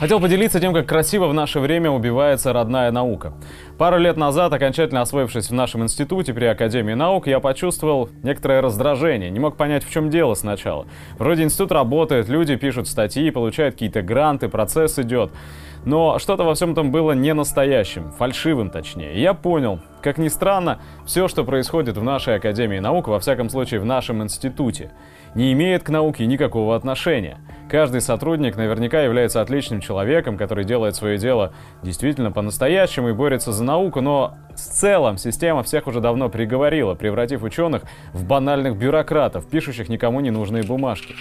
Хотел поделиться тем, как красиво в наше время убивается родная наука. Пару лет назад, окончательно освоившись в нашем институте при Академии наук, я почувствовал некоторое раздражение. Не мог понять, в чем дело сначала. Вроде институт работает, люди пишут статьи, получают какие-то гранты, процесс идет. Но что-то во всем этом было не настоящим, фальшивым точнее. Я понял, как ни странно, все, что происходит в нашей Академии наук, во всяком случае в нашем институте, не имеет к науке никакого отношения. Каждый сотрудник наверняка является отличным человеком, который делает свое дело действительно по-настоящему и борется за науку, но в целом система всех уже давно приговорила, превратив ученых в банальных бюрократов, пишущих никому не нужные бумажки.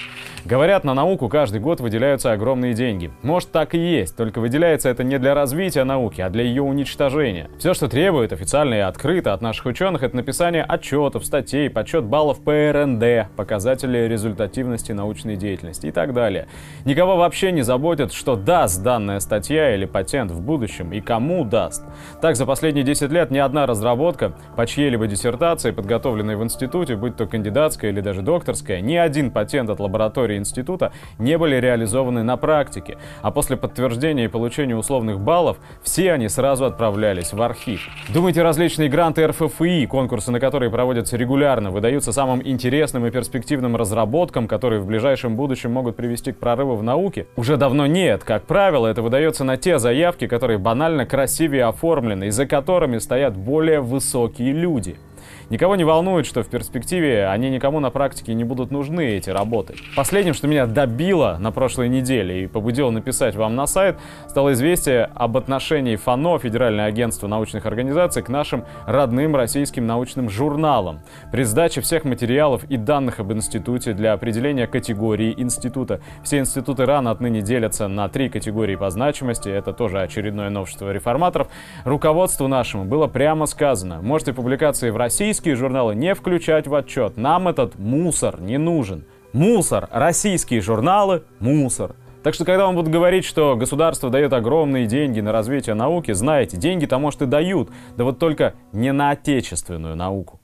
Говорят, на науку каждый год выделяются огромные деньги. Может так и есть, только выделяется это не для развития науки, а для ее уничтожения. Все, что требует официально и открыто от наших ученых, это написание отчетов, статей, подсчет баллов по РНД, показатели результативности научной деятельности и так далее. Никого вообще не заботит, что даст данная статья или патент в будущем и кому даст. Так, за последние 10 лет ни одна разработка по чьей-либо диссертации, подготовленной в институте, будь то кандидатская или даже докторская, ни один патент от лаборатории института не были реализованы на практике. А после подтверждения и получения условных баллов, все они сразу отправлялись в архив. Думаете, различные гранты РФФИ, конкурсы на которые проводятся регулярно, выдаются самым интересным и перспективным разработкам, которые в ближайшем будущем могут привести к прорыву в науке? Уже давно нет. Как правило, это выдается на те заявки, которые банально красивее оформлены и за которыми стоят более высокие люди. Никого не волнует, что в перспективе они никому на практике не будут нужны, эти работы. Последним, что меня добило на прошлой неделе и побудило написать вам на сайт, стало известие об отношении ФАНО, Федеральное агентство научных организаций, к нашим родным российским научным журналам. При сдаче всех материалов и данных об институте для определения категории института. Все институты рано отныне делятся на три категории по значимости. Это тоже очередное новшество реформаторов. Руководству нашему было прямо сказано, можете публикации в российском российские журналы не включать в отчет. Нам этот мусор не нужен. Мусор. Российские журналы – мусор. Так что, когда вам будут говорить, что государство дает огромные деньги на развитие науки, знаете, деньги-то, может, и дают, да вот только не на отечественную науку.